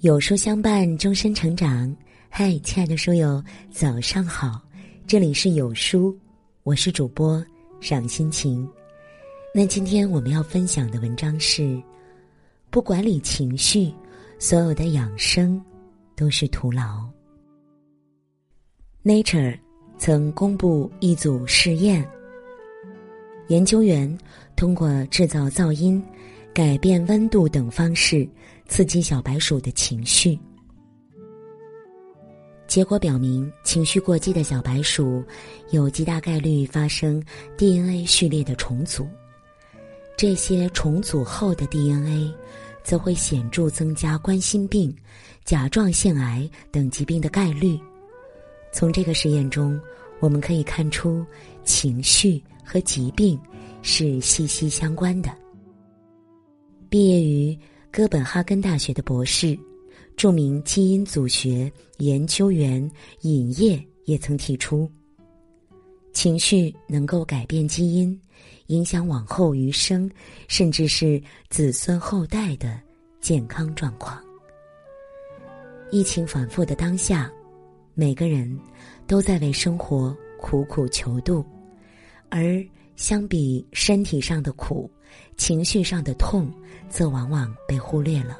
有书相伴，终身成长。嗨，亲爱的书友，早上好！这里是有书，我是主播赏心情。那今天我们要分享的文章是：不管理情绪，所有的养生都是徒劳。Nature 曾公布一组试验，研究员通过制造噪音、改变温度等方式。刺激小白鼠的情绪，结果表明，情绪过激的小白鼠有极大概率发生 DNA 序列的重组。这些重组后的 DNA 则会显著增加冠心病、甲状腺癌等疾病的概率。从这个实验中，我们可以看出情绪和疾病是息息相关的。毕业于。哥本哈根大学的博士、著名基因组学研究员尹烨也曾提出，情绪能够改变基因，影响往后余生，甚至是子孙后代的健康状况。疫情反复的当下，每个人都在为生活苦苦求渡，而相比身体上的苦。情绪上的痛，则往往被忽略了。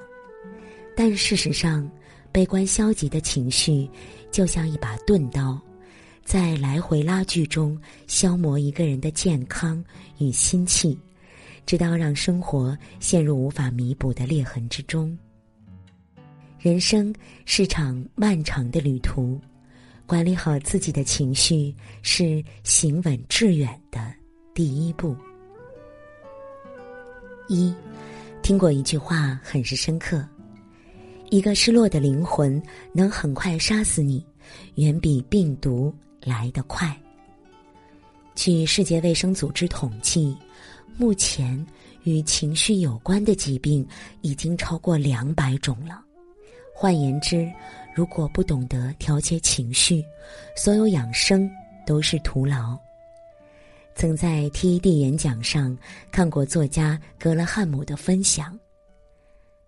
但事实上，悲观消极的情绪就像一把钝刀，在来回拉锯中消磨一个人的健康与心气，直到让生活陷入无法弥补的裂痕之中。人生是场漫长的旅途，管理好自己的情绪是行稳致远的第一步。一，听过一句话，很是深刻：一个失落的灵魂能很快杀死你，远比病毒来得快。据世界卫生组织统计，目前与情绪有关的疾病已经超过两百种了。换言之，如果不懂得调节情绪，所有养生都是徒劳。曾在 TED 演讲上看过作家格勒汉姆的分享。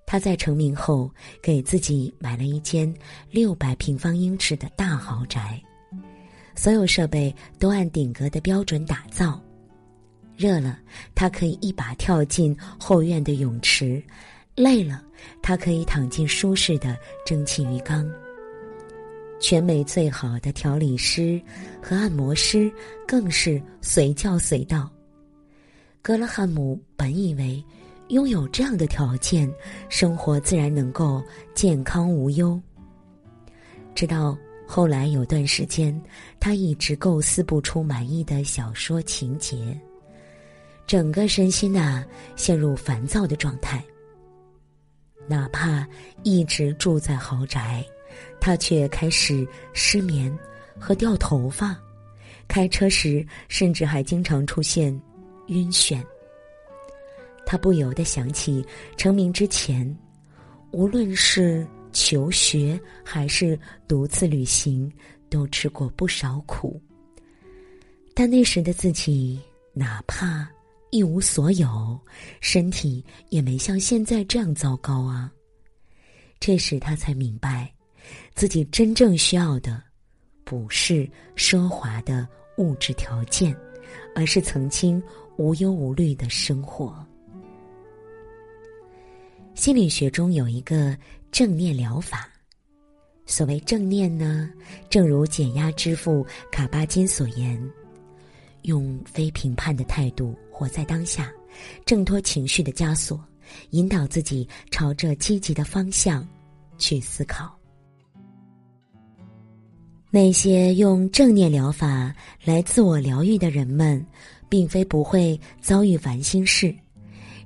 他在成名后给自己买了一间六百平方英尺的大豪宅，所有设备都按顶格的标准打造。热了，他可以一把跳进后院的泳池；累了，他可以躺进舒适的蒸汽浴缸。全美最好的调理师和按摩师更是随叫随到。格拉汉姆本以为拥有这样的条件，生活自然能够健康无忧。直到后来有段时间，他一直构思不出满意的小说情节，整个身心呐陷入烦躁的状态。哪怕一直住在豪宅。他却开始失眠和掉头发，开车时甚至还经常出现晕眩。他不由得想起成名之前，无论是求学还是独自旅行，都吃过不少苦。但那时的自己，哪怕一无所有，身体也没像现在这样糟糕啊。这时他才明白。自己真正需要的，不是奢华的物质条件，而是曾经无忧无虑的生活。心理学中有一个正念疗法。所谓正念呢，正如减压之父卡巴金所言：“用非评判的态度活在当下，挣脱情绪的枷锁，引导自己朝着积极的方向去思考。”那些用正念疗法来自我疗愈的人们，并非不会遭遇烦心事，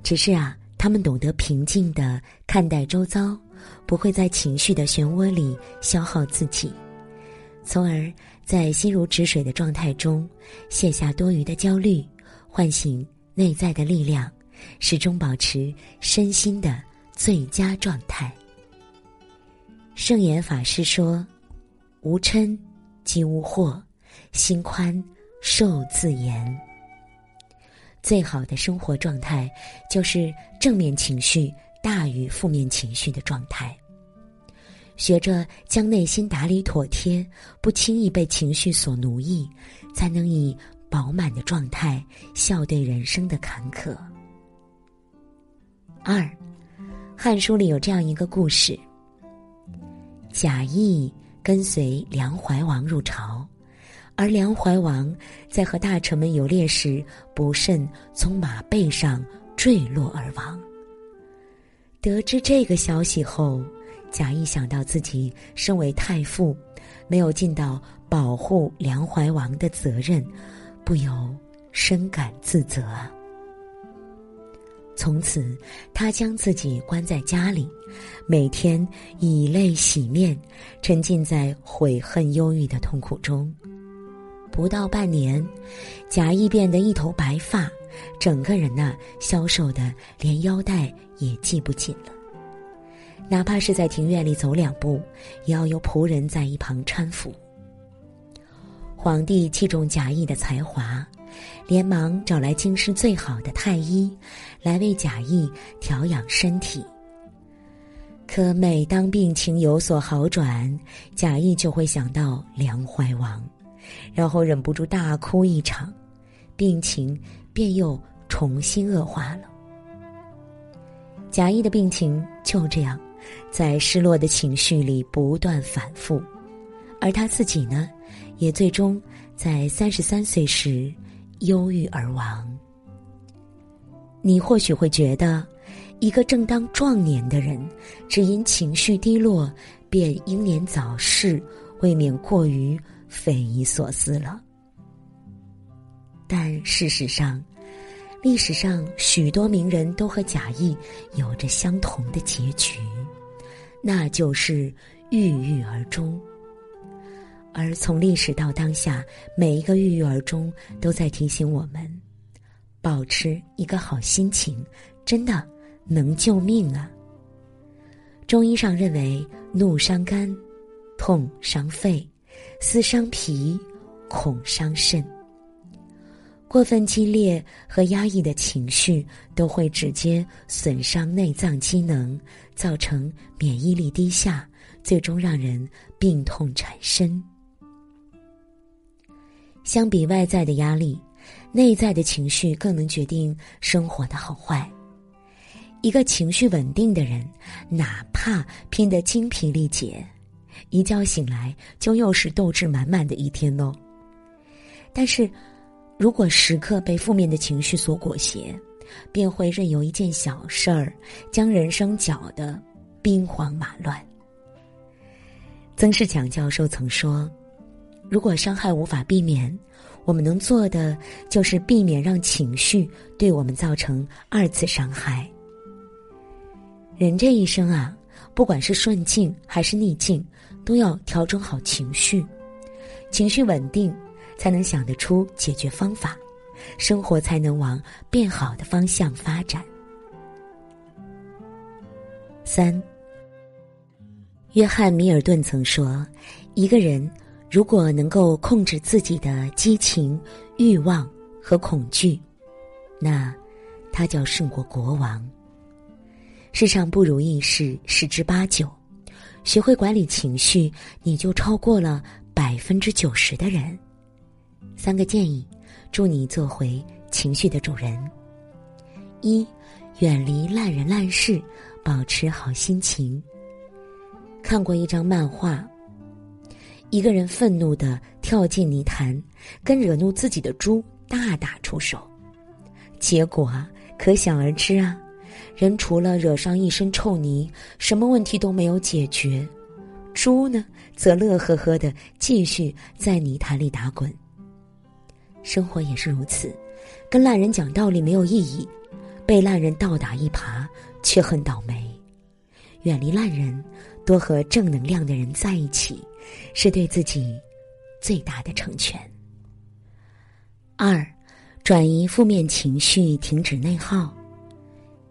只是啊，他们懂得平静的看待周遭，不会在情绪的漩涡里消耗自己，从而在心如止水的状态中卸下多余的焦虑，唤醒内在的力量，始终保持身心的最佳状态。圣严法师说。无嗔，即无惑；心宽，受自言。最好的生活状态，就是正面情绪大于负面情绪的状态。学着将内心打理妥帖，不轻易被情绪所奴役，才能以饱满的状态笑对人生的坎坷。二，《汉书》里有这样一个故事：贾谊跟随梁怀王入朝，而梁怀王在和大臣们游猎时不慎从马背上坠落而亡。得知这个消息后，贾谊想到自己身为太傅，没有尽到保护梁怀王的责任，不由深感自责。从此，他将自己关在家里，每天以泪洗面，沉浸在悔恨、忧郁的痛苦中。不到半年，贾谊变得一头白发，整个人呢消瘦的连腰带。也系不紧了。哪怕是在庭院里走两步，也要有仆人在一旁搀扶。皇帝器重贾谊的才华，连忙找来京师最好的太医，来为贾谊调养身体。可每当病情有所好转，贾谊就会想到梁怀王，然后忍不住大哭一场，病情便又重新恶化了。贾谊的病情就这样，在失落的情绪里不断反复，而他自己呢，也最终在三十三岁时忧郁而亡。你或许会觉得，一个正当壮年的人，只因情绪低落便英年早逝，未免过于匪夷所思了。但事实上，历史上许多名人都和贾谊有着相同的结局，那就是郁郁而终。而从历史到当下，每一个郁郁而终都在提醒我们，保持一个好心情，真的能救命啊！中医上认为，怒伤肝，痛伤肺，思伤脾，恐伤肾。过分激烈和压抑的情绪都会直接损伤内脏机能，造成免疫力低下，最终让人病痛缠身。相比外在的压力，内在的情绪更能决定生活的好坏。一个情绪稳定的人，哪怕拼得精疲力竭，一觉醒来就又是斗志满满的一天哦。但是。如果时刻被负面的情绪所裹挟，便会任由一件小事儿将人生搅得兵荒马乱。曾仕强教授曾说：“如果伤害无法避免，我们能做的就是避免让情绪对我们造成二次伤害。”人这一生啊，不管是顺境还是逆境，都要调整好情绪，情绪稳定。才能想得出解决方法，生活才能往变好的方向发展。三，约翰·米尔顿曾说：“一个人如果能够控制自己的激情、欲望和恐惧，那他就要胜过国王。世上不如意事十之八九，学会管理情绪，你就超过了百分之九十的人。”三个建议，助你做回情绪的主人。一，远离烂人烂事，保持好心情。看过一张漫画，一个人愤怒的跳进泥潭，跟惹怒自己的猪大打出手，结果啊，可想而知啊，人除了惹上一身臭泥，什么问题都没有解决，猪呢，则乐呵呵的继续在泥潭里打滚。生活也是如此，跟烂人讲道理没有意义，被烂人倒打一耙却很倒霉。远离烂人，多和正能量的人在一起，是对自己最大的成全。二，转移负面情绪，停止内耗。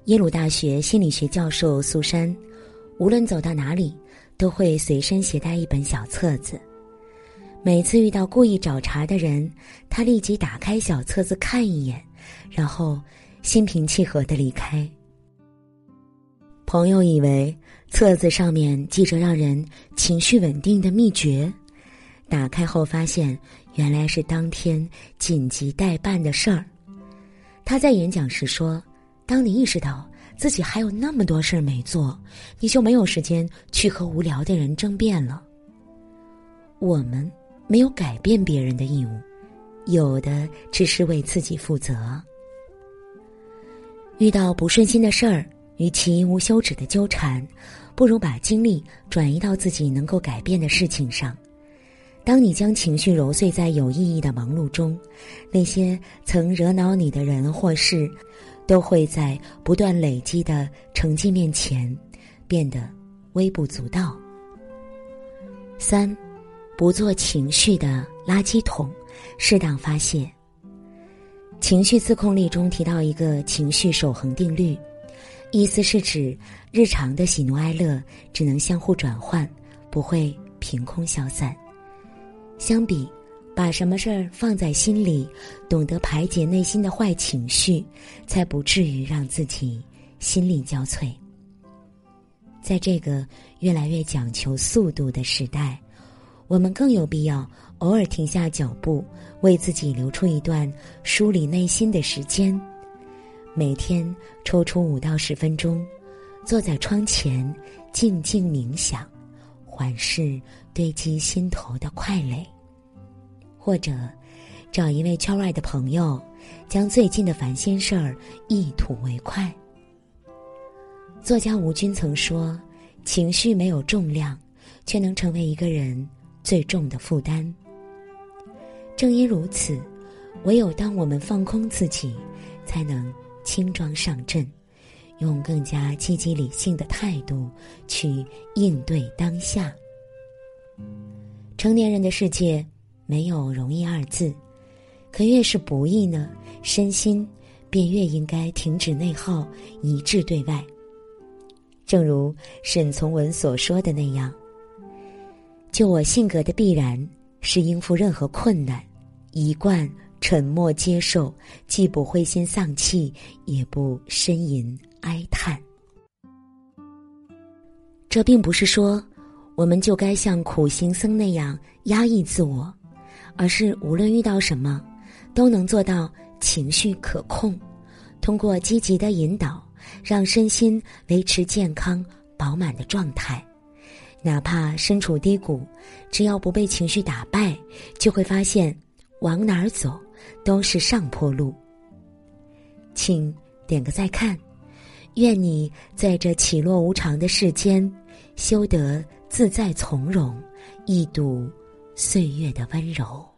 耶鲁大学心理学教授苏珊，无论走到哪里，都会随身携带一本小册子。每次遇到故意找茬的人，他立即打开小册子看一眼，然后心平气和的离开。朋友以为册子上面记着让人情绪稳定的秘诀，打开后发现原来是当天紧急待办的事儿。他在演讲时说：“当你意识到自己还有那么多事儿没做，你就没有时间去和无聊的人争辩了。”我们没有改变别人的义务，有的只是为自己负责。遇到不顺心的事儿，与其无休止的纠缠，不如把精力转移到自己能够改变的事情上。当你将情绪揉碎在有意义的忙碌中，那些曾惹恼你的人或事，都会在不断累积的成绩面前变得微不足道。三。不做情绪的垃圾桶，适当发泄。情绪自控力中提到一个情绪守恒定律，意思是指日常的喜怒哀乐只能相互转换，不会凭空消散。相比，把什么事儿放在心里，懂得排解内心的坏情绪，才不至于让自己心力交瘁。在这个越来越讲求速度的时代。我们更有必要偶尔停下脚步，为自己留出一段梳理内心的时间。每天抽出五到十分钟，坐在窗前静静冥想，缓释堆积心头的快累。或者，找一位圈外的朋友，将最近的烦心事儿一吐为快。作家吴军曾说：“情绪没有重量，却能成为一个人。”最重的负担。正因如此，唯有当我们放空自己，才能轻装上阵，用更加积极理性的态度去应对当下。成年人的世界没有容易二字，可越是不易呢，身心便越应该停止内耗，一致对外。正如沈从文所说的那样。就我性格的必然是应付任何困难，一贯沉默接受，既不灰心丧气，也不呻吟哀叹。这并不是说我们就该像苦行僧那样压抑自我，而是无论遇到什么，都能做到情绪可控，通过积极的引导，让身心维持健康饱满的状态。哪怕身处低谷，只要不被情绪打败，就会发现往哪儿走都是上坡路。请点个再看，愿你在这起落无常的世间，修得自在从容，一睹岁月的温柔。